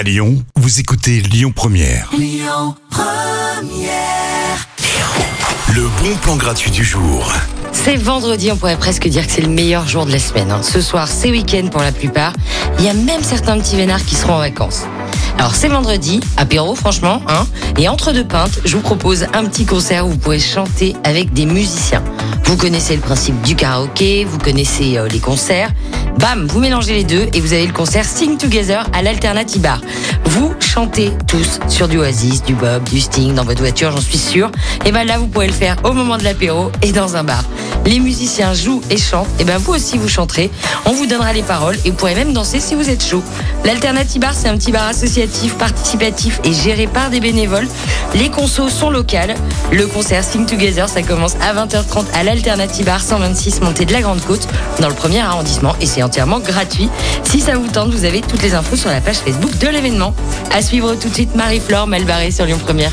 À Lyon, vous écoutez Lyon Première. Le bon plan gratuit du jour. C'est vendredi, on pourrait presque dire que c'est le meilleur jour de la semaine. hein. Ce soir, c'est week-end pour la plupart. Il y a même certains petits vénards qui seront en vacances. Alors c'est vendredi, apéro franchement, hein. Et entre deux pintes, je vous propose un petit concert où vous pourrez chanter avec des musiciens. Vous connaissez le principe du karaoké, vous connaissez euh, les concerts. Bam, vous mélangez les deux et vous avez le concert Sing Together à l'Alternative Bar. Vous chantez tous sur du Oasis, du Bob, du Sting dans votre voiture, j'en suis sûre. Et ben là, vous pourrez le faire au moment de l'apéro et dans un bar. Les musiciens jouent et chantent. Et ben vous aussi, vous chanterez. On vous donnera les paroles et vous pourrez même danser si vous êtes chaud. L'Alternative Bar, c'est un petit bar associatif, participatif et géré par des bénévoles. Les consos sont locales. Le concert Sing Together, ça commence à 20h30 à l'Alternative Bar 126 montée de la Grande Côte dans le premier arrondissement et c'est entièrement gratuit. Si ça vous tente, vous avez toutes les infos sur la page Facebook de l'événement. À suivre tout de suite Marie-Flore Melbarré sur Lyon Première.